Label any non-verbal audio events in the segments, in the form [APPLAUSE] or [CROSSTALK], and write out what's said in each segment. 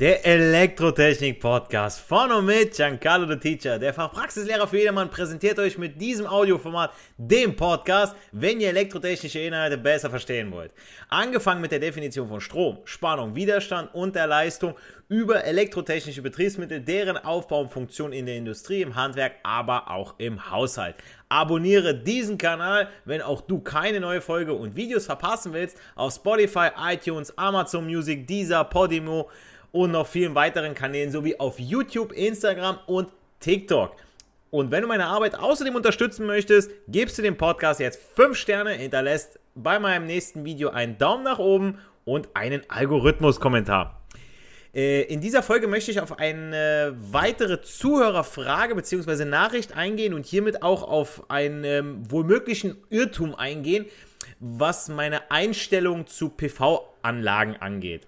Der Elektrotechnik-Podcast von und mit Giancarlo the Teacher, der Fachpraxislehrer für jedermann, präsentiert euch mit diesem Audioformat, dem Podcast, wenn ihr elektrotechnische Inhalte besser verstehen wollt. Angefangen mit der Definition von Strom, Spannung, Widerstand und der Leistung über elektrotechnische Betriebsmittel, deren Aufbau und Funktion in der Industrie, im Handwerk, aber auch im Haushalt. Abonniere diesen Kanal, wenn auch du keine neue Folge und Videos verpassen willst, auf Spotify, iTunes, Amazon Music, Deezer, Podimo, und noch vielen weiteren Kanälen sowie auf YouTube, Instagram und TikTok. Und wenn du meine Arbeit außerdem unterstützen möchtest, gibst du dem Podcast jetzt 5 Sterne, hinterlässt bei meinem nächsten Video einen Daumen nach oben und einen Algorithmus-Kommentar. Äh, in dieser Folge möchte ich auf eine weitere Zuhörerfrage bzw. Nachricht eingehen und hiermit auch auf einen ähm, wohlmöglichen Irrtum eingehen, was meine Einstellung zu PV-Anlagen angeht.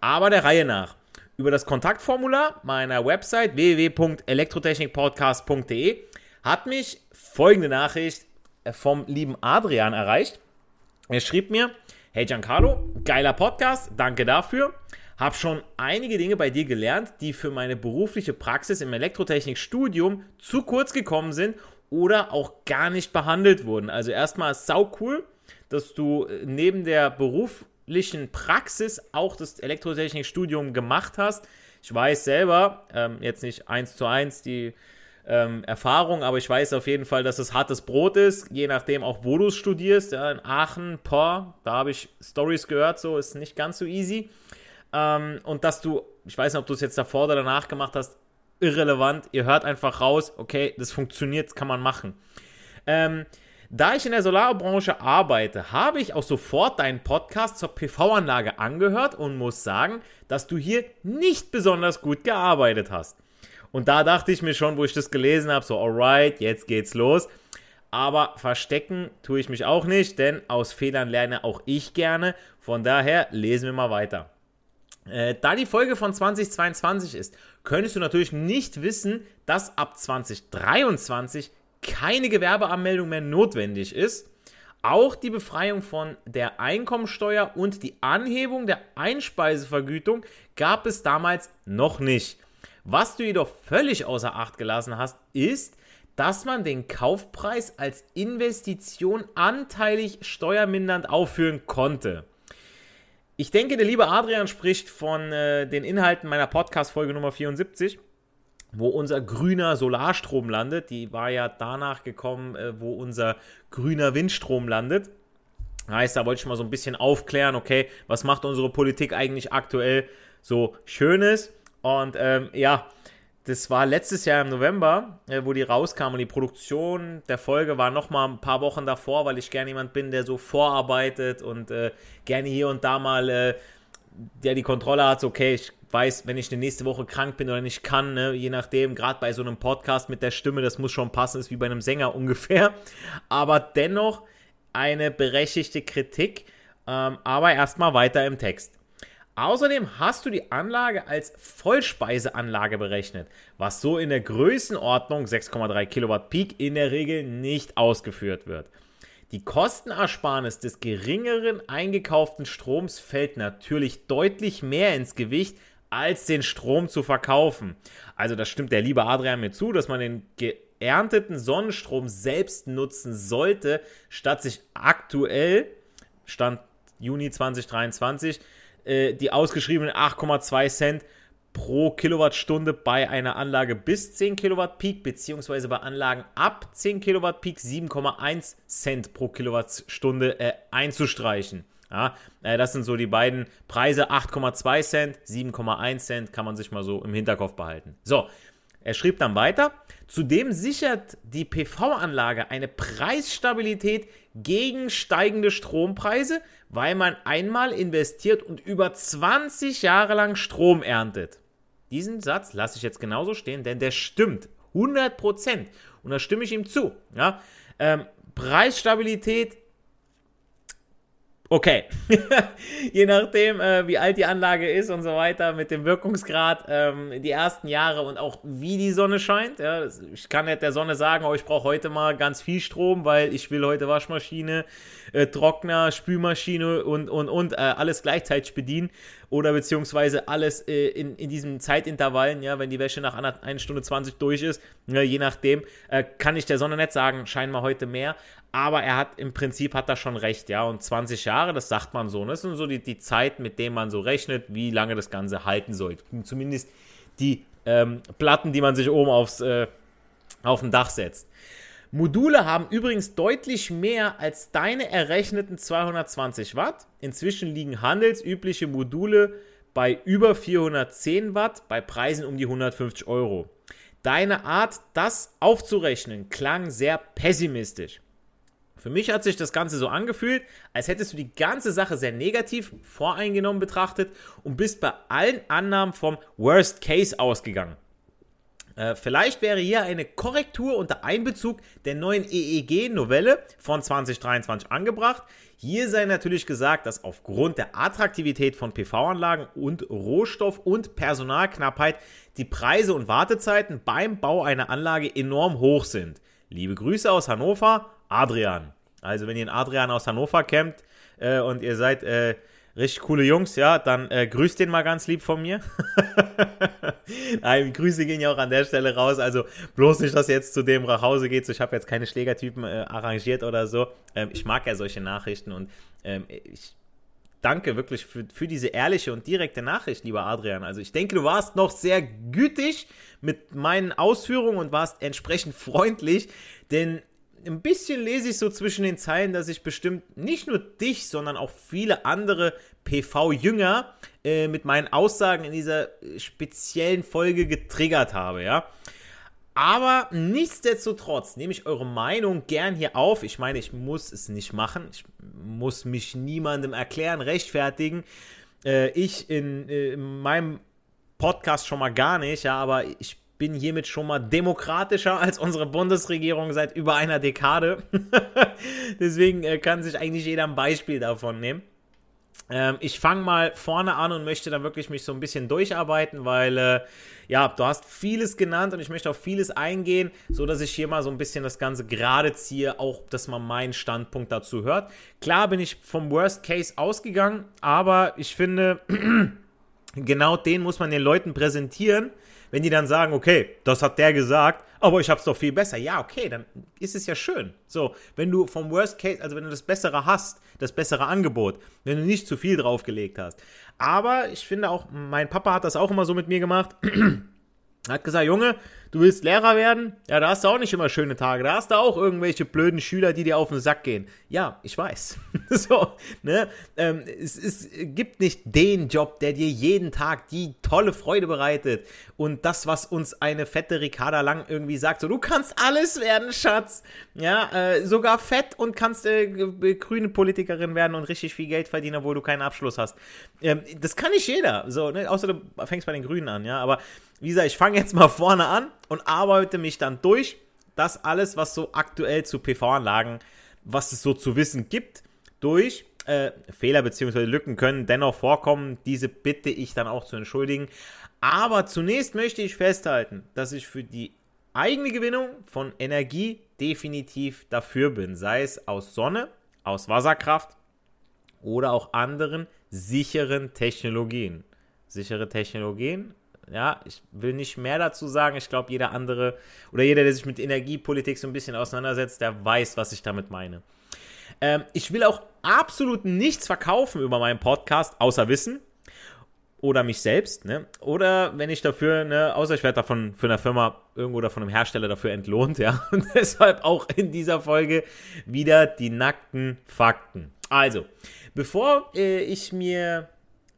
Aber der Reihe nach. Über das Kontaktformular meiner Website www.elektrotechnikpodcast.de hat mich folgende Nachricht vom lieben Adrian erreicht. Er schrieb mir, hey Giancarlo, geiler Podcast, danke dafür. Hab schon einige Dinge bei dir gelernt, die für meine berufliche Praxis im Elektrotechnikstudium zu kurz gekommen sind oder auch gar nicht behandelt wurden. Also erstmal sau cool, dass du neben der Beruf, beruflichen Praxis auch das Elektrotechnikstudium gemacht hast. Ich weiß selber, ähm, jetzt nicht eins zu eins die ähm, Erfahrung, aber ich weiß auf jeden Fall, dass es hartes Brot ist, je nachdem auch, wo du studierst. Ja, in Aachen, Por, da habe ich Stories gehört, so ist nicht ganz so easy. Ähm, und dass du, ich weiß nicht, ob du es jetzt davor oder danach gemacht hast, irrelevant. Ihr hört einfach raus, okay, das funktioniert, kann man machen. Ähm, da ich in der Solarbranche arbeite, habe ich auch sofort deinen Podcast zur PV-Anlage angehört und muss sagen, dass du hier nicht besonders gut gearbeitet hast. Und da dachte ich mir schon, wo ich das gelesen habe, so, alright, jetzt geht's los. Aber verstecken tue ich mich auch nicht, denn aus Fehlern lerne auch ich gerne. Von daher lesen wir mal weiter. Äh, da die Folge von 2022 ist, könntest du natürlich nicht wissen, dass ab 2023 keine Gewerbeanmeldung mehr notwendig ist. Auch die Befreiung von der Einkommensteuer und die Anhebung der Einspeisevergütung gab es damals noch nicht. Was du jedoch völlig außer Acht gelassen hast, ist, dass man den Kaufpreis als Investition anteilig steuermindernd aufführen konnte. Ich denke, der liebe Adrian spricht von äh, den Inhalten meiner Podcast-Folge Nummer 74 wo unser grüner Solarstrom landet. Die war ja danach gekommen, äh, wo unser grüner Windstrom landet. Heißt, da wollte ich mal so ein bisschen aufklären, okay, was macht unsere Politik eigentlich aktuell so Schönes? Und ähm, ja, das war letztes Jahr im November, äh, wo die rauskam und die Produktion der Folge war noch mal ein paar Wochen davor, weil ich gerne jemand bin, der so vorarbeitet und äh, gerne hier und da mal äh, der die Kontrolle hat, so, okay, ich weiß, wenn ich eine nächste Woche krank bin oder nicht kann, ne, je nachdem, gerade bei so einem Podcast mit der Stimme, das muss schon passen, ist wie bei einem Sänger [LAUGHS] ungefähr. Aber dennoch eine berechtigte Kritik. Ähm, aber erstmal weiter im Text. Außerdem hast du die Anlage als Vollspeiseanlage berechnet, was so in der Größenordnung 6,3 Kilowatt Peak in der Regel nicht ausgeführt wird. Die Kostenersparnis des geringeren eingekauften Stroms fällt natürlich deutlich mehr ins Gewicht als den Strom zu verkaufen. Also das stimmt der liebe Adrian mir zu, dass man den geernteten Sonnenstrom selbst nutzen sollte, statt sich aktuell, Stand Juni 2023, äh, die ausgeschriebenen 8,2 Cent pro Kilowattstunde bei einer Anlage bis 10 Kilowatt Peak, beziehungsweise bei Anlagen ab 10 Kilowatt Peak 7,1 Cent pro Kilowattstunde äh, einzustreichen. Ja, äh, das sind so die beiden Preise, 8,2 Cent, 7,1 Cent, kann man sich mal so im Hinterkopf behalten. So, er schrieb dann weiter, zudem sichert die PV-Anlage eine Preisstabilität gegen steigende Strompreise, weil man einmal investiert und über 20 Jahre lang Strom erntet. Diesen Satz lasse ich jetzt genauso stehen, denn der stimmt 100 Prozent. Und da stimme ich ihm zu. Ja? Ähm, Preisstabilität Okay. [LAUGHS] Je nachdem, äh, wie alt die Anlage ist und so weiter, mit dem Wirkungsgrad, ähm, die ersten Jahre und auch wie die Sonne scheint. Ja, ich kann nicht der Sonne sagen, oh, ich brauche heute mal ganz viel Strom, weil ich will heute Waschmaschine, äh, Trockner, Spülmaschine und, und, und äh, alles gleichzeitig bedienen. Oder beziehungsweise alles äh, in, in diesen Zeitintervallen, ja, wenn die Wäsche nach einer, einer Stunde 20 durch ist, ja, je nachdem, äh, kann ich der Sonne nicht sagen, scheinbar heute mehr aber er hat im Prinzip hat er schon recht, ja. Und 20 Jahre, das sagt man so. Ne? Das sind so die, die Zeit, mit dem man so rechnet, wie lange das Ganze halten soll. Zumindest die ähm, Platten, die man sich oben aufs, äh, auf dem Dach setzt. Module haben übrigens deutlich mehr als deine errechneten 220 Watt. Inzwischen liegen handelsübliche Module bei über 410 Watt, bei Preisen um die 150 Euro. Deine Art, das aufzurechnen, klang sehr pessimistisch. Für mich hat sich das Ganze so angefühlt, als hättest du die ganze Sache sehr negativ voreingenommen betrachtet und bist bei allen Annahmen vom Worst Case ausgegangen. Äh, vielleicht wäre hier eine Korrektur unter Einbezug der neuen EEG-Novelle von 2023 angebracht. Hier sei natürlich gesagt, dass aufgrund der Attraktivität von PV-Anlagen und Rohstoff- und Personalknappheit die Preise und Wartezeiten beim Bau einer Anlage enorm hoch sind. Liebe Grüße aus Hannover, Adrian. Also, wenn ihr einen Adrian aus Hannover kennt äh, und ihr seid äh, richtig coole Jungs, ja, dann äh, grüßt den mal ganz lieb von mir. [LAUGHS] Nein, Grüße gehen ja auch an der Stelle raus. Also bloß nicht, dass ihr jetzt zu dem nach Hause geht. Ich habe jetzt keine Schlägertypen äh, arrangiert oder so. Ähm, ich mag ja solche Nachrichten und ähm, ich danke wirklich für, für diese ehrliche und direkte Nachricht, lieber Adrian. Also ich denke, du warst noch sehr gütig mit meinen Ausführungen und warst entsprechend freundlich, denn ein bisschen lese ich so zwischen den Zeilen, dass ich bestimmt nicht nur dich, sondern auch viele andere PV-Jünger äh, mit meinen Aussagen in dieser speziellen Folge getriggert habe, ja. Aber nichtsdestotrotz nehme ich eure Meinung gern hier auf. Ich meine, ich muss es nicht machen. Ich muss mich niemandem erklären, rechtfertigen. Äh, ich in, äh, in meinem Podcast schon mal gar nicht, ja, aber ich bin hiermit schon mal demokratischer als unsere Bundesregierung seit über einer Dekade. [LAUGHS] Deswegen äh, kann sich eigentlich jeder ein Beispiel davon nehmen. Ähm, ich fange mal vorne an und möchte dann wirklich mich so ein bisschen durcharbeiten, weil äh, ja, du hast vieles genannt und ich möchte auf vieles eingehen, so dass ich hier mal so ein bisschen das Ganze gerade ziehe, auch dass man meinen Standpunkt dazu hört. Klar bin ich vom Worst Case ausgegangen, aber ich finde, [CLEARS THROAT] genau den muss man den Leuten präsentieren, wenn die dann sagen, okay, das hat der gesagt, aber ich hab's doch viel besser. Ja, okay, dann ist es ja schön. So, wenn du vom Worst Case, also wenn du das Bessere hast, das bessere Angebot, wenn du nicht zu viel draufgelegt hast. Aber ich finde auch, mein Papa hat das auch immer so mit mir gemacht. [CLEARS THROAT] Hat gesagt, Junge, du willst Lehrer werden? Ja, da hast du auch nicht immer schöne Tage. Da hast du auch irgendwelche blöden Schüler, die dir auf den Sack gehen. Ja, ich weiß. [LAUGHS] so, ne? Ähm, es, es gibt nicht den Job, der dir jeden Tag die tolle Freude bereitet. Und das, was uns eine fette Ricarda Lang irgendwie sagt, so, du kannst alles werden, Schatz. Ja, äh, sogar fett und kannst äh, grüne Politikerin werden und richtig viel Geld verdienen, obwohl du keinen Abschluss hast. Ähm, das kann nicht jeder. So, ne? Außer du fängst bei den Grünen an, ja. Aber wie gesagt, ich fange jetzt mal vorne an und arbeite mich dann durch. Das alles, was so aktuell zu PV-Anlagen, was es so zu wissen gibt, durch. Äh, Fehler bzw. Lücken können dennoch vorkommen. Diese bitte ich dann auch zu entschuldigen. Aber zunächst möchte ich festhalten, dass ich für die eigene Gewinnung von Energie definitiv dafür bin. Sei es aus Sonne, aus Wasserkraft oder auch anderen sicheren Technologien. Sichere Technologien ja, ich will nicht mehr dazu sagen. Ich glaube, jeder andere oder jeder, der sich mit Energiepolitik so ein bisschen auseinandersetzt, der weiß, was ich damit meine. Ähm, ich will auch absolut nichts verkaufen über meinen Podcast, außer Wissen. oder mich selbst, ne? Oder wenn ich dafür, ne, außer ich werde davon für eine Firma irgendwo oder von einem Hersteller dafür entlohnt, ja. [LAUGHS] Und deshalb auch in dieser Folge wieder die nackten Fakten. Also, bevor äh, ich mir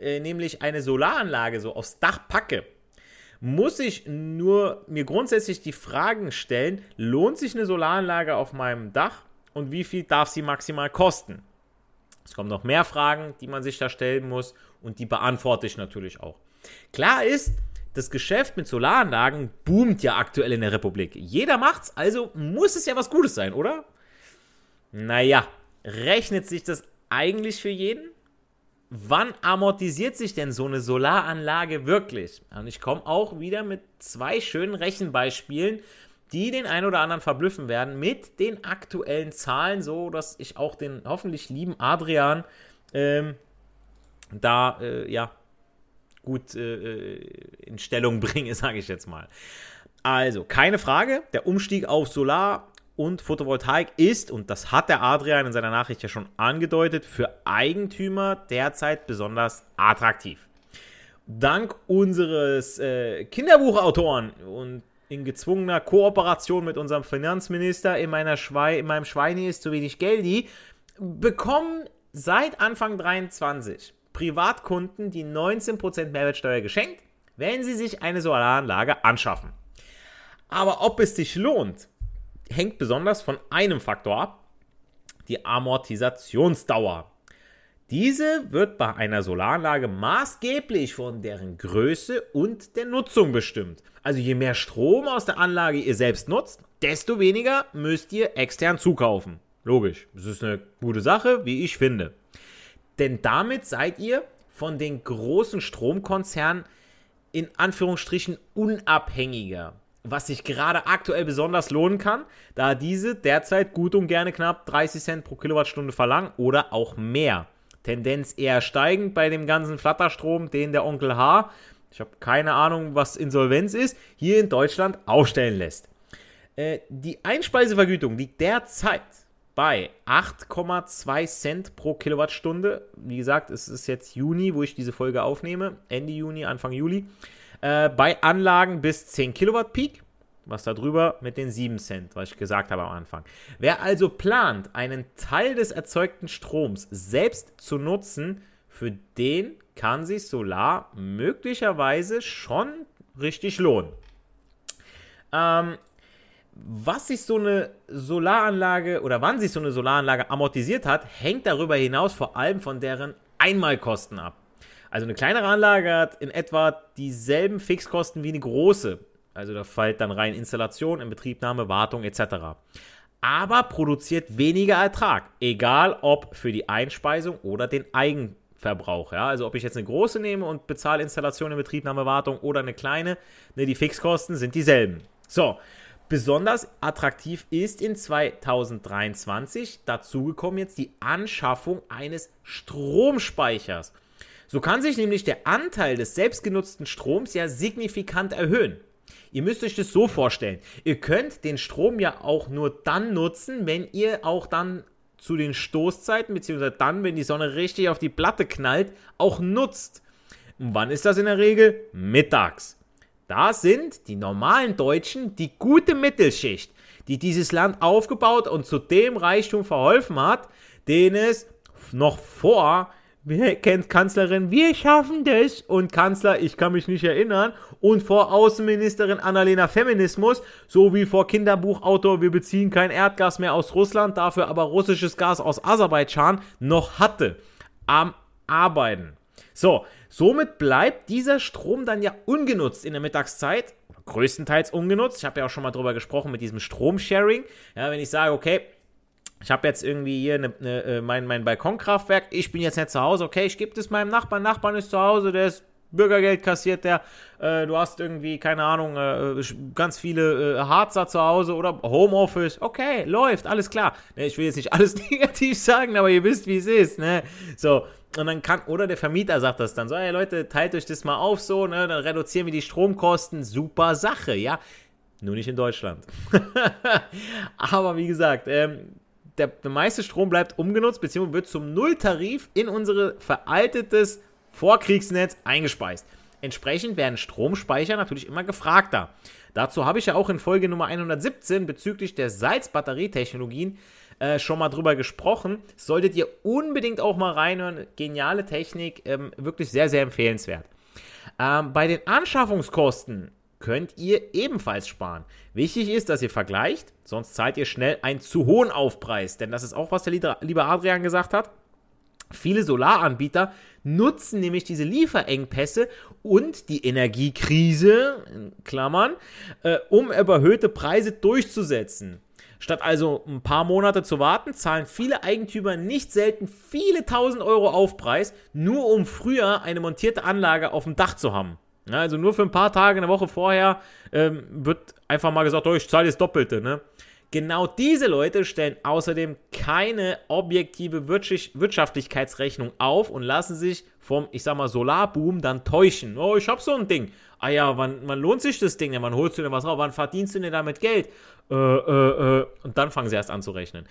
äh, nämlich eine Solaranlage so aufs Dach packe, muss ich nur mir grundsätzlich die Fragen stellen, lohnt sich eine Solaranlage auf meinem Dach und wie viel darf sie maximal kosten? Es kommen noch mehr Fragen, die man sich da stellen muss und die beantworte ich natürlich auch. Klar ist, das Geschäft mit Solaranlagen boomt ja aktuell in der Republik. Jeder macht's, also muss es ja was Gutes sein, oder? Naja, rechnet sich das eigentlich für jeden? Wann amortisiert sich denn so eine Solaranlage wirklich? Und ich komme auch wieder mit zwei schönen Rechenbeispielen, die den einen oder anderen verblüffen werden mit den aktuellen Zahlen, so dass ich auch den hoffentlich lieben Adrian ähm, da äh, ja gut äh, in Stellung [LAUGHS] bringe, sage ich jetzt mal. Also, keine Frage, der Umstieg auf Solar und Photovoltaik ist, und das hat der Adrian in seiner Nachricht ja schon angedeutet, für Eigentümer derzeit besonders attraktiv. Dank unseres äh, Kinderbuchautoren und in gezwungener Kooperation mit unserem Finanzminister in, meiner Schwei in meinem Schweine ist zu wenig Geldi, bekommen seit Anfang 23 Privatkunden die 19% Mehrwertsteuer geschenkt, wenn sie sich eine Solaranlage anschaffen. Aber ob es sich lohnt, hängt besonders von einem Faktor ab, die Amortisationsdauer. Diese wird bei einer Solaranlage maßgeblich von deren Größe und der Nutzung bestimmt. Also je mehr Strom aus der Anlage ihr selbst nutzt, desto weniger müsst ihr extern zukaufen. Logisch, das ist eine gute Sache, wie ich finde. Denn damit seid ihr von den großen Stromkonzernen in Anführungsstrichen unabhängiger. Was sich gerade aktuell besonders lohnen kann, da diese derzeit gut und gerne knapp 30 Cent pro Kilowattstunde verlangen oder auch mehr. Tendenz eher steigend bei dem ganzen Flatterstrom, den der Onkel H, ich habe keine Ahnung, was Insolvenz ist, hier in Deutschland aufstellen lässt. Äh, die Einspeisevergütung liegt derzeit bei 8,2 Cent pro Kilowattstunde. Wie gesagt, es ist jetzt Juni, wo ich diese Folge aufnehme. Ende Juni, Anfang Juli. Äh, bei Anlagen bis 10 Kilowatt Peak. Was da drüber mit den 7 Cent, was ich gesagt habe am Anfang. Wer also plant, einen Teil des erzeugten Stroms selbst zu nutzen, für den kann sich Solar möglicherweise schon richtig lohnen. Ähm, was sich so eine Solaranlage oder wann sich so eine Solaranlage amortisiert hat, hängt darüber hinaus vor allem von deren Einmalkosten ab. Also eine kleinere Anlage hat in etwa dieselben Fixkosten wie eine große. Also da fällt dann rein Installation, Inbetriebnahme, Wartung etc. Aber produziert weniger Ertrag, egal ob für die Einspeisung oder den Eigenverbrauch. Ja? Also ob ich jetzt eine große nehme und bezahle Installation, Inbetriebnahme, Wartung oder eine kleine, ne, die Fixkosten sind dieselben. So, Besonders attraktiv ist in 2023 dazugekommen jetzt die Anschaffung eines Stromspeichers. So kann sich nämlich der Anteil des selbstgenutzten Stroms ja signifikant erhöhen. Ihr müsst euch das so vorstellen. Ihr könnt den Strom ja auch nur dann nutzen, wenn ihr auch dann zu den Stoßzeiten, beziehungsweise dann, wenn die Sonne richtig auf die Platte knallt, auch nutzt. Und wann ist das in der Regel? Mittags. Da sind die normalen Deutschen die gute Mittelschicht, die dieses Land aufgebaut und zu dem Reichtum verholfen hat, den es noch vor Wer kennt Kanzlerin? Wir schaffen das. Und Kanzler, ich kann mich nicht erinnern. Und vor Außenministerin Annalena Feminismus, sowie vor Kinderbuchautor, wir beziehen kein Erdgas mehr aus Russland, dafür aber russisches Gas aus Aserbaidschan, noch hatte. Am Arbeiten. So, somit bleibt dieser Strom dann ja ungenutzt in der Mittagszeit, größtenteils ungenutzt. Ich habe ja auch schon mal drüber gesprochen mit diesem Stromsharing. Ja, wenn ich sage, okay, ich habe jetzt irgendwie hier eine, eine, äh, mein, mein Balkonkraftwerk, ich bin jetzt nicht zu Hause, okay, ich gebe das meinem Nachbarn, Nachbarn ist zu Hause, der ist Bürgergeld kassiert der, äh, du hast irgendwie, keine Ahnung, äh, ganz viele äh, Harzer zu Hause oder Homeoffice, okay, läuft, alles klar. Ne, ich will jetzt nicht [LAUGHS] alles [LAUGHS] negativ sagen, aber ihr wisst, wie es ist, ne? So, und dann kann, oder der Vermieter sagt das dann so, hey Leute, teilt euch das mal auf so, ne? Dann reduzieren wir die Stromkosten, super Sache, ja? Nur nicht in Deutschland. [LAUGHS] aber wie gesagt, ähm, der, der meiste Strom bleibt ungenutzt, beziehungsweise wird zum Nulltarif in unser veraltetes Vorkriegsnetz eingespeist. Entsprechend werden Stromspeicher natürlich immer gefragter. Dazu habe ich ja auch in Folge Nummer 117 bezüglich der Salzbatterietechnologien äh, schon mal drüber gesprochen. Solltet ihr unbedingt auch mal reinhören. Geniale Technik, ähm, wirklich sehr, sehr empfehlenswert. Ähm, bei den Anschaffungskosten könnt ihr ebenfalls sparen. Wichtig ist, dass ihr vergleicht, sonst zahlt ihr schnell einen zu hohen Aufpreis, denn das ist auch, was der liebe Adrian gesagt hat. Viele Solaranbieter nutzen nämlich diese Lieferengpässe und die Energiekrise, in Klammern, äh, um überhöhte Preise durchzusetzen. Statt also ein paar Monate zu warten, zahlen viele Eigentümer nicht selten viele tausend Euro Aufpreis, nur um früher eine montierte Anlage auf dem Dach zu haben. Ja, also nur für ein paar Tage, eine Woche vorher ähm, wird einfach mal gesagt, oh, ich zahle das Doppelte. Ne? Genau diese Leute stellen außerdem keine objektive Wirtschaftlichkeitsrechnung auf und lassen sich vom, ich sag mal, Solarboom dann täuschen. Oh, ich hab so ein Ding. Ah ja, wann, wann lohnt sich das Ding denn? Wann holst du denn was raus? Wann verdienst du denn damit Geld? Äh, äh, äh. Und dann fangen sie erst an zu rechnen.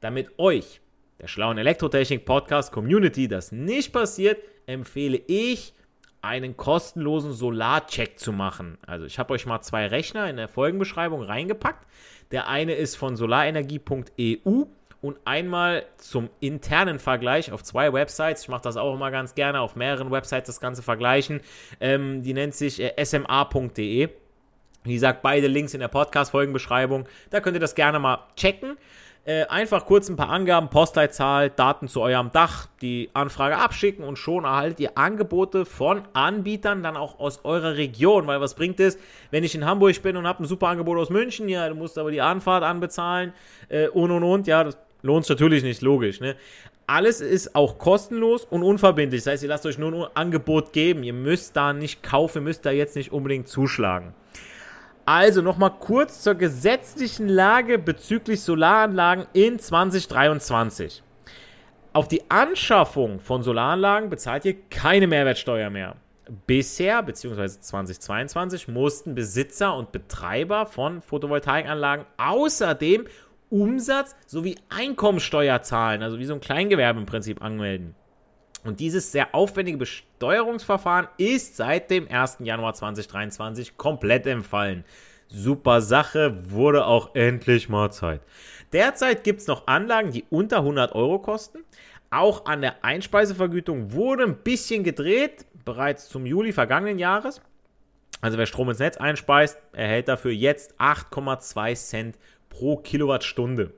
Damit euch, der schlauen Elektrotechnik-Podcast Community, das nicht passiert, empfehle ich, einen kostenlosen Solarcheck zu machen. Also ich habe euch mal zwei Rechner in der Folgenbeschreibung reingepackt. Der eine ist von solarenergie.eu und einmal zum internen Vergleich auf zwei Websites. Ich mache das auch immer ganz gerne auf mehreren Websites das Ganze vergleichen. Ähm, die nennt sich äh, sma.de. Wie gesagt, beide Links in der Podcast-Folgenbeschreibung. Da könnt ihr das gerne mal checken. Äh, einfach kurz ein paar Angaben, Postleitzahl, Daten zu eurem Dach, die Anfrage abschicken und schon erhaltet ihr Angebote von Anbietern dann auch aus eurer Region. Weil was bringt es, wenn ich in Hamburg bin und habe ein super Angebot aus München, ja, du musst aber die Anfahrt anbezahlen äh, und und und, ja, das lohnt sich natürlich nicht, logisch, ne? Alles ist auch kostenlos und unverbindlich. Das heißt, ihr lasst euch nur ein Angebot geben. Ihr müsst da nicht kaufen, ihr müsst da jetzt nicht unbedingt zuschlagen. Also nochmal kurz zur gesetzlichen Lage bezüglich Solaranlagen in 2023. Auf die Anschaffung von Solaranlagen bezahlt ihr keine Mehrwertsteuer mehr. Bisher, beziehungsweise 2022, mussten Besitzer und Betreiber von Photovoltaikanlagen außerdem Umsatz sowie Einkommensteuer zahlen, also wie so ein Kleingewerbe im Prinzip anmelden. Und dieses sehr aufwendige Besteuerungsverfahren ist seit dem 1. Januar 2023 komplett entfallen. Super Sache, wurde auch endlich mal Zeit. Derzeit gibt es noch Anlagen, die unter 100 Euro kosten. Auch an der Einspeisevergütung wurde ein bisschen gedreht, bereits zum Juli vergangenen Jahres. Also wer Strom ins Netz einspeist, erhält dafür jetzt 8,2 Cent pro Kilowattstunde.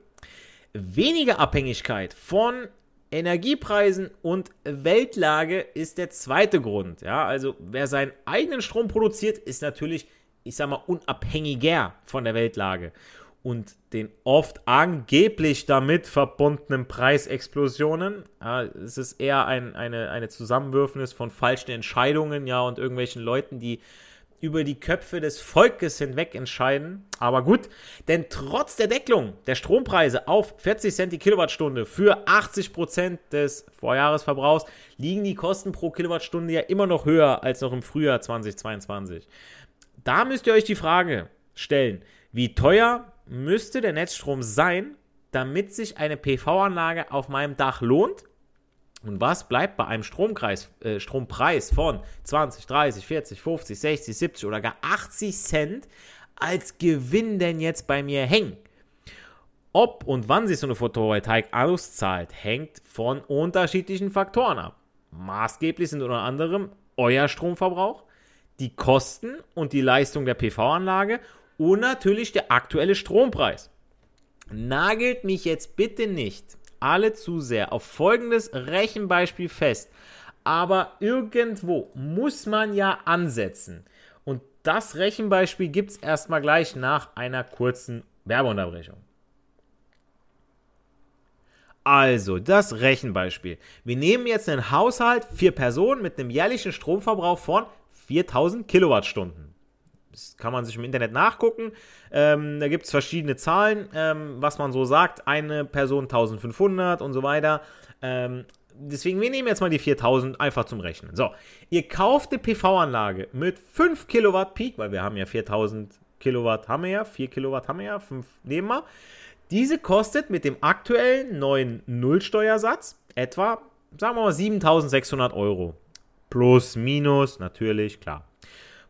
Weniger Abhängigkeit von Energiepreisen und Weltlage ist der zweite Grund. Ja, also wer seinen eigenen Strom produziert, ist natürlich, ich sag mal, unabhängiger von der Weltlage. Und den oft angeblich damit verbundenen Preisexplosionen, ja, es ist eher ein, eine, eine Zusammenwürfnis von falschen Entscheidungen, ja, und irgendwelchen Leuten, die über die Köpfe des Volkes hinweg entscheiden. Aber gut, denn trotz der Deckelung der Strompreise auf 40 Cent die Kilowattstunde für 80 Prozent des Vorjahresverbrauchs liegen die Kosten pro Kilowattstunde ja immer noch höher als noch im Frühjahr 2022. Da müsst ihr euch die Frage stellen, wie teuer müsste der Netzstrom sein, damit sich eine PV-Anlage auf meinem Dach lohnt und was bleibt bei einem Stromkreis, äh, Strompreis von 20, 30, 40, 50, 60, 70 oder gar 80 Cent als Gewinn denn jetzt bei mir hängen? Ob und wann sich so eine Photovoltaik auszahlt, hängt von unterschiedlichen Faktoren ab. Maßgeblich sind unter anderem euer Stromverbrauch, die Kosten und die Leistung der PV-Anlage und natürlich der aktuelle Strompreis. Nagelt mich jetzt bitte nicht alle zu sehr auf folgendes Rechenbeispiel fest. Aber irgendwo muss man ja ansetzen. Und das Rechenbeispiel gibt es erstmal gleich nach einer kurzen Werbeunterbrechung. Also, das Rechenbeispiel. Wir nehmen jetzt einen Haushalt, vier Personen mit einem jährlichen Stromverbrauch von 4000 Kilowattstunden. Das kann man sich im Internet nachgucken. Ähm, da gibt es verschiedene Zahlen, ähm, was man so sagt. Eine Person 1500 und so weiter. Ähm, deswegen, wir nehmen jetzt mal die 4000 einfach zum Rechnen. So, ihr kauft eine PV-Anlage mit 5 Kilowatt Peak, weil wir haben ja 4000 Kilowatt haben wir ja, 4 Kilowatt haben wir ja, 5 nehmen wir. Diese kostet mit dem aktuellen neuen Nullsteuersatz etwa, sagen wir mal, 7600 Euro plus, minus, natürlich, klar.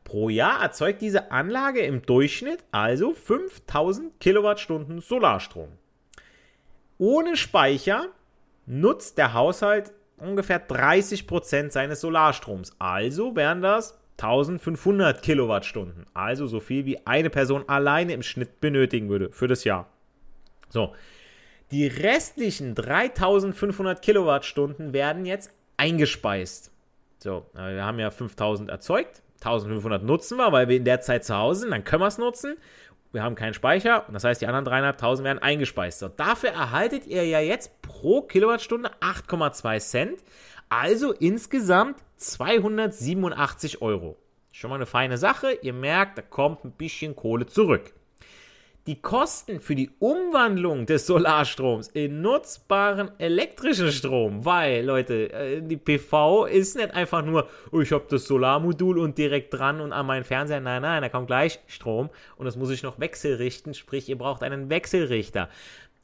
Pro Jahr erzeugt diese Anlage im Durchschnitt also 5000 Kilowattstunden Solarstrom. Ohne Speicher nutzt der Haushalt ungefähr 30% seines Solarstroms. Also wären das 1500 Kilowattstunden. Also so viel wie eine Person alleine im Schnitt benötigen würde für das Jahr. So. Die restlichen 3500 Kilowattstunden werden jetzt eingespeist. So, wir haben ja 5000 erzeugt, 1500 nutzen wir, weil wir in der Zeit zu Hause sind, dann können wir es nutzen. Wir haben keinen Speicher und das heißt, die anderen 3500 werden eingespeist. So, dafür erhaltet ihr ja jetzt pro Kilowattstunde 8,2 Cent, also insgesamt 287 Euro. Schon mal eine feine Sache. Ihr merkt, da kommt ein bisschen Kohle zurück die Kosten für die Umwandlung des Solarstroms in nutzbaren elektrischen Strom, weil, Leute, äh, die PV ist nicht einfach nur, oh, ich habe das Solarmodul und direkt dran und an meinen Fernseher. Nein, nein, da kommt gleich Strom und das muss ich noch wechselrichten, sprich, ihr braucht einen Wechselrichter.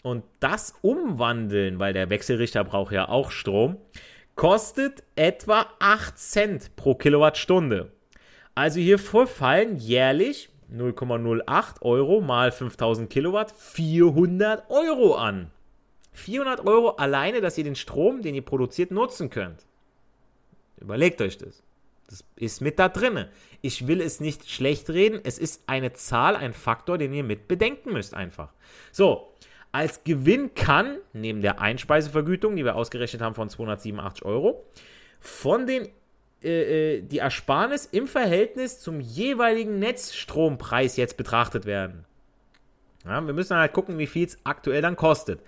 Und das Umwandeln, weil der Wechselrichter braucht ja auch Strom, kostet etwa 8 Cent pro Kilowattstunde. Also hier fallen jährlich 0,08 Euro mal 5000 Kilowatt 400 Euro an. 400 Euro alleine, dass ihr den Strom, den ihr produziert, nutzen könnt. Überlegt euch das. Das ist mit da drinne. Ich will es nicht schlecht reden. Es ist eine Zahl, ein Faktor, den ihr mit bedenken müsst einfach. So, als Gewinn kann, neben der Einspeisevergütung, die wir ausgerechnet haben von 287 Euro, von den äh, äh, die Ersparnis im Verhältnis zum jeweiligen Netzstrompreis jetzt betrachtet werden. Ja, wir müssen halt gucken, wie viel es aktuell dann kostet.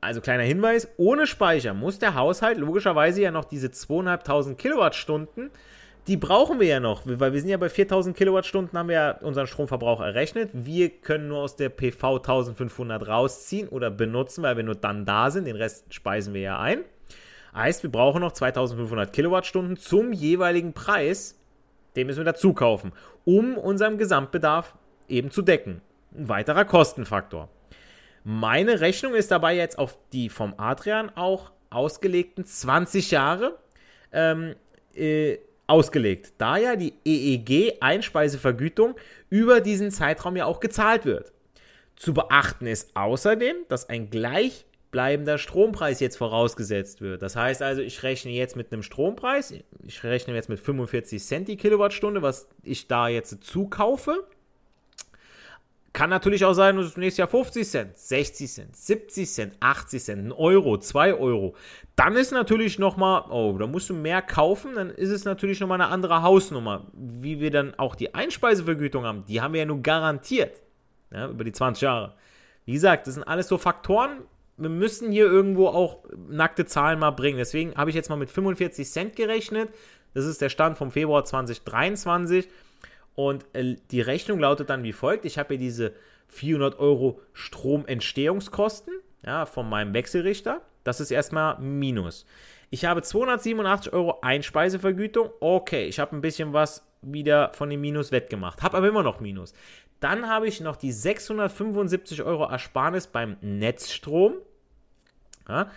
Also kleiner Hinweis, ohne Speicher muss der Haushalt logischerweise ja noch diese 2500 Kilowattstunden, die brauchen wir ja noch, weil wir sind ja bei 4000 Kilowattstunden, haben wir ja unseren Stromverbrauch errechnet. Wir können nur aus der PV 1500 rausziehen oder benutzen, weil wir nur dann da sind, den Rest speisen wir ja ein. Heißt, wir brauchen noch 2500 Kilowattstunden zum jeweiligen Preis, den müssen wir dazu kaufen, um unseren Gesamtbedarf eben zu decken. Ein weiterer Kostenfaktor. Meine Rechnung ist dabei jetzt auf die vom Adrian auch ausgelegten 20 Jahre ähm, äh, ausgelegt, da ja die EEG-Einspeisevergütung über diesen Zeitraum ja auch gezahlt wird. Zu beachten ist außerdem, dass ein gleich bleibender Strompreis jetzt vorausgesetzt wird. Das heißt also, ich rechne jetzt mit einem Strompreis, ich rechne jetzt mit 45 Cent die Kilowattstunde, was ich da jetzt zukaufe. Kann natürlich auch sein, dass es nächstes Jahr 50 Cent, 60 Cent, 70 Cent, 80 Cent, 1 Euro, 2 Euro. Dann ist natürlich nochmal, oh, da musst du mehr kaufen, dann ist es natürlich nochmal eine andere Hausnummer. Wie wir dann auch die Einspeisevergütung haben, die haben wir ja nur garantiert. Ja, über die 20 Jahre. Wie gesagt, das sind alles so Faktoren, wir müssen hier irgendwo auch nackte Zahlen mal bringen. Deswegen habe ich jetzt mal mit 45 Cent gerechnet. Das ist der Stand vom Februar 2023. Und äh, die Rechnung lautet dann wie folgt. Ich habe hier diese 400 Euro Stromentstehungskosten ja, von meinem Wechselrichter. Das ist erstmal Minus. Ich habe 287 Euro Einspeisevergütung. Okay, ich habe ein bisschen was wieder von dem Minus wettgemacht. Habe aber immer noch Minus. Dann habe ich noch die 675 Euro Ersparnis beim Netzstrom. Ja,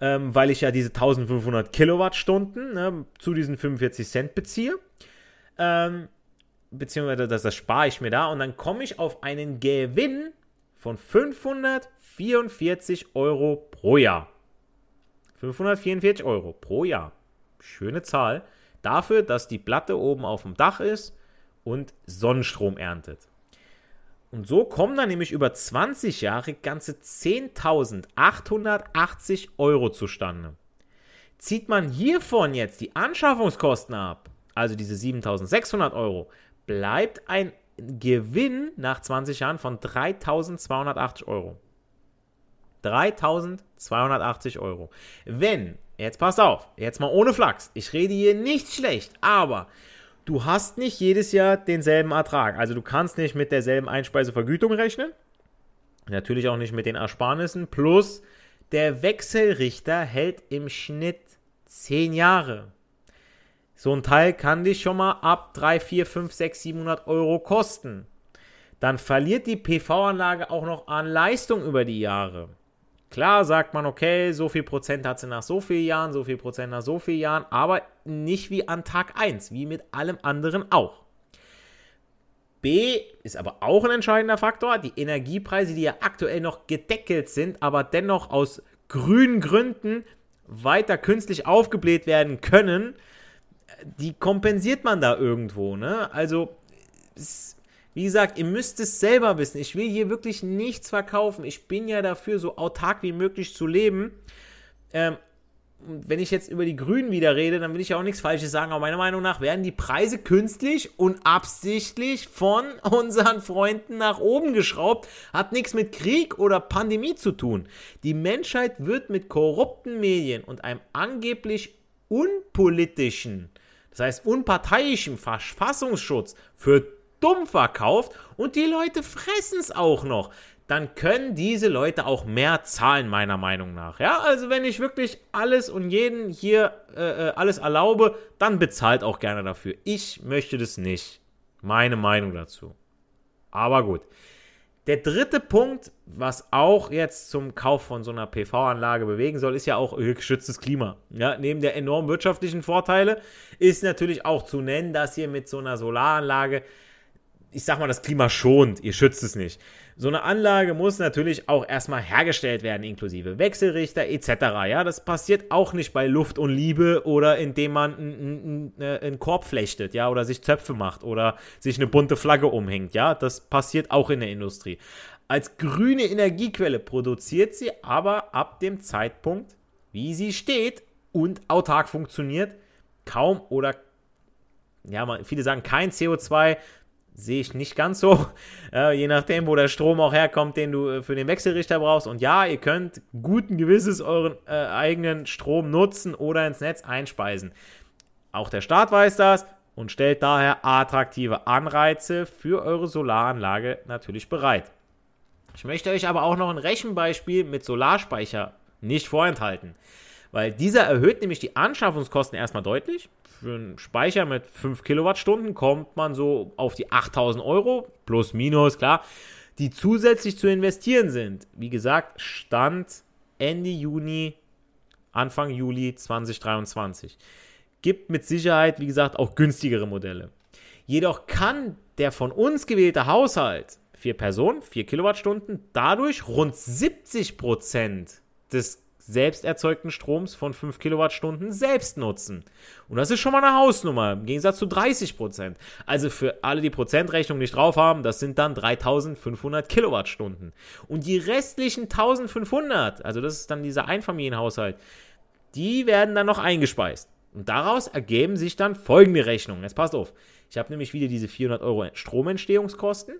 ähm, weil ich ja diese 1500 Kilowattstunden ne, zu diesen 45 Cent beziehe. Ähm, beziehungsweise das, das spare ich mir da und dann komme ich auf einen Gewinn von 544 Euro pro Jahr. 544 Euro pro Jahr. Schöne Zahl. Dafür, dass die Platte oben auf dem Dach ist und Sonnenstrom erntet. Und so kommen dann nämlich über 20 Jahre ganze 10.880 Euro zustande. Zieht man hiervon jetzt die Anschaffungskosten ab, also diese 7.600 Euro, bleibt ein Gewinn nach 20 Jahren von 3.280 Euro. 3.280 Euro. Wenn, jetzt passt auf, jetzt mal ohne Flachs, ich rede hier nicht schlecht, aber du hast nicht jedes Jahr denselben Ertrag. Also du kannst nicht mit derselben Einspeisevergütung rechnen. Natürlich auch nicht mit den Ersparnissen. Plus der Wechselrichter hält im Schnitt 10 Jahre. So ein Teil kann dich schon mal ab 3, 4, 5, 6, 700 Euro kosten. Dann verliert die PV-Anlage auch noch an Leistung über die Jahre. Klar sagt man, okay, so viel Prozent hat sie nach so vielen Jahren, so viel Prozent nach so vielen Jahren, aber nicht wie an Tag 1, wie mit allem anderen auch. B ist aber auch ein entscheidender Faktor, die Energiepreise, die ja aktuell noch gedeckelt sind, aber dennoch aus grünen Gründen weiter künstlich aufgebläht werden können, die kompensiert man da irgendwo. Ne? Also, wie gesagt, ihr müsst es selber wissen. Ich will hier wirklich nichts verkaufen. Ich bin ja dafür, so autark wie möglich zu leben. Ähm, wenn ich jetzt über die Grünen wieder rede, dann will ich ja auch nichts Falsches sagen, aber meiner Meinung nach werden die Preise künstlich und absichtlich von [LAUGHS] unseren Freunden nach oben geschraubt. Hat nichts mit Krieg oder Pandemie zu tun. Die Menschheit wird mit korrupten Medien und einem angeblich unpolitischen das heißt unparteiischen Verfassungsschutz für dumm verkauft und die Leute fressen es auch noch, dann können diese Leute auch mehr zahlen, meiner Meinung nach. Ja, also wenn ich wirklich alles und jeden hier äh, äh alles erlaube, dann bezahlt auch gerne dafür. Ich möchte das nicht. Meine Meinung dazu. Aber gut. Der dritte Punkt, was auch jetzt zum Kauf von so einer PV-Anlage bewegen soll, ist ja auch geschütztes Klima. Ja, neben der enormen wirtschaftlichen Vorteile ist natürlich auch zu nennen, dass ihr mit so einer Solaranlage ich sag mal, das Klima schont, ihr schützt es nicht. So eine Anlage muss natürlich auch erstmal hergestellt werden, inklusive Wechselrichter etc. Ja, das passiert auch nicht bei Luft und Liebe oder indem man einen, einen Korb flechtet, ja, oder sich Zöpfe macht oder sich eine bunte Flagge umhängt, ja, das passiert auch in der Industrie. Als grüne Energiequelle produziert sie aber ab dem Zeitpunkt, wie sie steht und autark funktioniert, kaum oder ja, viele sagen kein CO2, sehe ich nicht ganz so. [LAUGHS] Äh, je nachdem, wo der Strom auch herkommt, den du äh, für den Wechselrichter brauchst. Und ja, ihr könnt guten Gewisses euren äh, eigenen Strom nutzen oder ins Netz einspeisen. Auch der Staat weiß das und stellt daher attraktive Anreize für eure Solaranlage natürlich bereit. Ich möchte euch aber auch noch ein Rechenbeispiel mit Solarspeicher nicht vorenthalten, weil dieser erhöht nämlich die Anschaffungskosten erstmal deutlich für einen Speicher mit 5 Kilowattstunden kommt man so auf die 8000 Euro, plus minus, klar, die zusätzlich zu investieren sind. Wie gesagt, Stand Ende Juni, Anfang Juli 2023. Gibt mit Sicherheit, wie gesagt, auch günstigere Modelle. Jedoch kann der von uns gewählte Haushalt, vier Personen, 4 Kilowattstunden, dadurch rund 70 Prozent des selbst erzeugten Stroms von 5 Kilowattstunden selbst nutzen. Und das ist schon mal eine Hausnummer, im Gegensatz zu 30 Prozent. Also für alle, die Prozentrechnung nicht drauf haben, das sind dann 3500 Kilowattstunden. Und die restlichen 1500, also das ist dann dieser Einfamilienhaushalt, die werden dann noch eingespeist. Und daraus ergeben sich dann folgende Rechnungen. Jetzt passt auf. Ich habe nämlich wieder diese 400 Euro Stromentstehungskosten.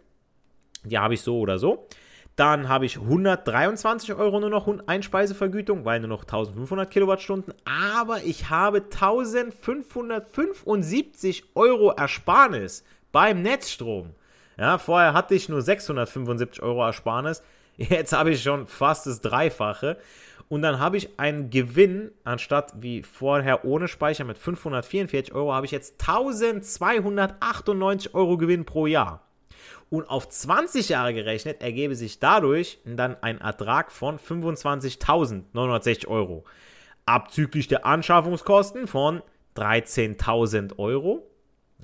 Die habe ich so oder so. Dann habe ich 123 Euro nur noch Einspeisevergütung, weil nur noch 1500 Kilowattstunden. Aber ich habe 1575 Euro Ersparnis beim Netzstrom. Ja, vorher hatte ich nur 675 Euro Ersparnis. Jetzt habe ich schon fast das Dreifache. Und dann habe ich einen Gewinn, anstatt wie vorher ohne Speicher mit 544 Euro, habe ich jetzt 1298 Euro Gewinn pro Jahr und auf 20 Jahre gerechnet ergebe sich dadurch dann ein Ertrag von 25.960 Euro. Abzüglich der Anschaffungskosten von 13.000 Euro.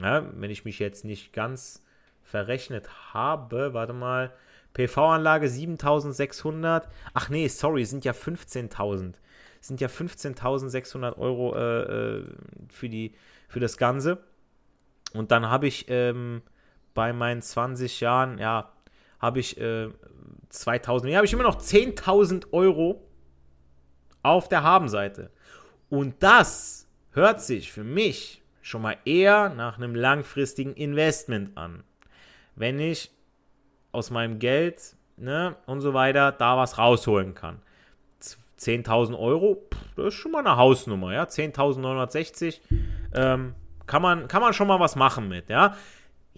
Ja, wenn ich mich jetzt nicht ganz verrechnet habe, warte mal, PV-Anlage 7.600. Ach nee, sorry, sind ja 15.000. Sind ja 15.600 Euro äh, äh, für, die, für das Ganze. Und dann habe ich ähm, bei meinen 20 Jahren, ja, habe ich äh, 2000, ja, habe ich immer noch 10.000 Euro auf der Habenseite. Und das hört sich für mich schon mal eher nach einem langfristigen Investment an. Wenn ich aus meinem Geld ne, und so weiter da was rausholen kann. 10.000 Euro, pff, das ist schon mal eine Hausnummer, ja. 10.960 ähm, kann, man, kann man schon mal was machen mit, ja.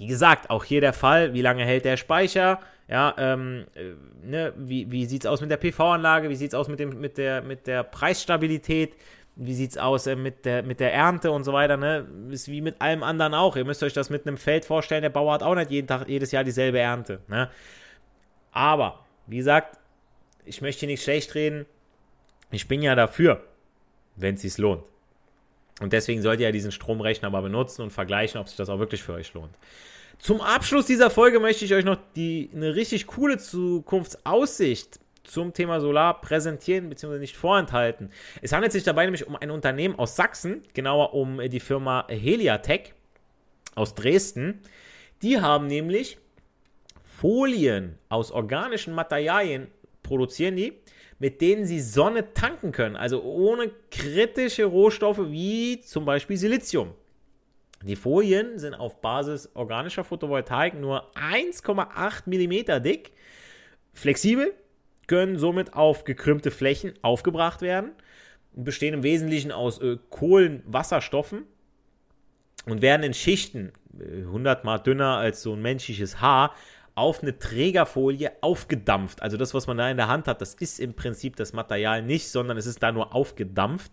Wie gesagt, auch hier der Fall, wie lange hält der Speicher? Ja, ähm, äh, ne, wie, wie sieht es aus mit der PV-Anlage? Wie sieht es aus mit, dem, mit, der, mit der Preisstabilität? Wie sieht es aus äh, mit, der, mit der Ernte und so weiter? Ne? Ist wie mit allem anderen auch. Ihr müsst euch das mit einem Feld vorstellen, der Bauer hat auch nicht jeden Tag, jedes Jahr dieselbe Ernte. Ne? Aber, wie gesagt, ich möchte hier nicht schlecht reden. Ich bin ja dafür, wenn es sich lohnt. Und deswegen sollt ihr ja diesen Stromrechner mal benutzen und vergleichen, ob sich das auch wirklich für euch lohnt. Zum Abschluss dieser Folge möchte ich euch noch die, eine richtig coole Zukunftsaussicht zum Thema Solar präsentieren bzw. nicht vorenthalten. Es handelt sich dabei nämlich um ein Unternehmen aus Sachsen, genauer um die Firma Heliatech aus Dresden. Die haben nämlich Folien aus organischen Materialien produzieren die, mit denen sie Sonne tanken können, also ohne kritische Rohstoffe wie zum Beispiel Silizium. Die Folien sind auf Basis organischer Photovoltaik nur 1,8 mm dick, flexibel, können somit auf gekrümmte Flächen aufgebracht werden, bestehen im Wesentlichen aus äh, Kohlenwasserstoffen und werden in Schichten, 100 äh, mal dünner als so ein menschliches Haar, auf eine Trägerfolie aufgedampft. Also das, was man da in der Hand hat, das ist im Prinzip das Material nicht, sondern es ist da nur aufgedampft.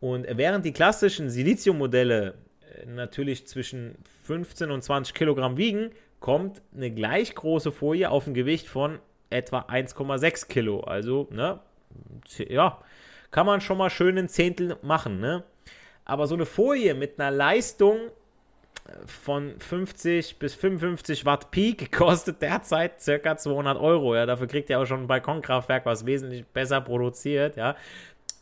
Und während die klassischen Siliziummodelle äh, natürlich zwischen 15 und 20 Kilogramm wiegen, kommt eine gleich große Folie auf ein Gewicht von etwa 1,6 Kilo. Also, ne, ja, kann man schon mal schön ein Zehntel machen, ne? Aber so eine Folie mit einer Leistung von 50 bis 55 Watt Peak [LAUGHS] kostet derzeit circa 200 Euro. Ja, dafür kriegt ihr auch schon ein Balkonkraftwerk, was wesentlich besser produziert. Ja,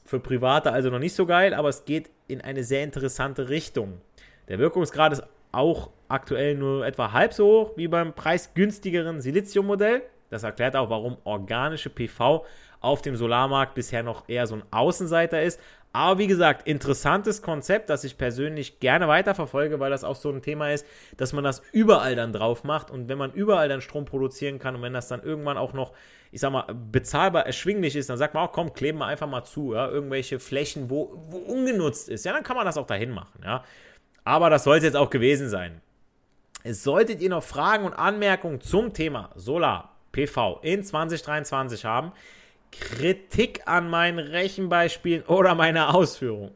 für Private also noch nicht so geil, aber es geht in eine sehr interessante Richtung. Der Wirkungsgrad ist auch aktuell nur etwa halb so hoch wie beim preisgünstigeren Siliziummodell. Das erklärt auch, warum organische PV auf dem Solarmarkt bisher noch eher so ein Außenseiter ist. Aber wie gesagt, interessantes Konzept, das ich persönlich gerne weiterverfolge, weil das auch so ein Thema ist, dass man das überall dann drauf macht und wenn man überall dann Strom produzieren kann und wenn das dann irgendwann auch noch, ich sag mal, bezahlbar erschwinglich ist, dann sagt man auch, komm, kleben wir einfach mal zu, ja, irgendwelche Flächen, wo, wo ungenutzt ist, ja, dann kann man das auch dahin machen, ja. Aber das soll es jetzt auch gewesen sein. Solltet ihr noch Fragen und Anmerkungen zum Thema Solar, PV in 2023 haben, Kritik an meinen Rechenbeispielen oder meiner Ausführung.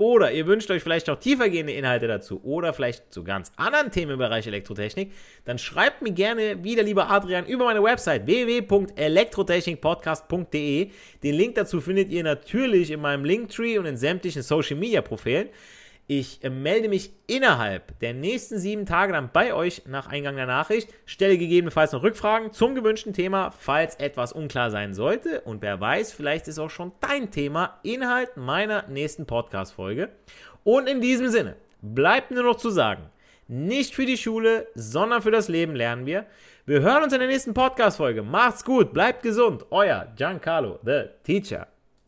Oder ihr wünscht euch vielleicht noch tiefergehende Inhalte dazu oder vielleicht zu ganz anderen Themen im Bereich Elektrotechnik, dann schreibt mir gerne wieder, lieber Adrian, über meine Website www.elektrotechnikpodcast.de. Den Link dazu findet ihr natürlich in meinem Linktree und in sämtlichen Social Media Profilen. Ich äh, melde mich innerhalb der nächsten sieben Tage dann bei euch nach Eingang der Nachricht, stelle gegebenenfalls noch Rückfragen zum gewünschten Thema, falls etwas unklar sein sollte. Und wer weiß, vielleicht ist auch schon dein Thema Inhalt meiner nächsten Podcast-Folge. Und in diesem Sinne bleibt nur noch zu sagen, nicht für die Schule, sondern für das Leben lernen wir. Wir hören uns in der nächsten Podcast-Folge. Macht's gut, bleibt gesund. Euer Giancarlo, the Teacher.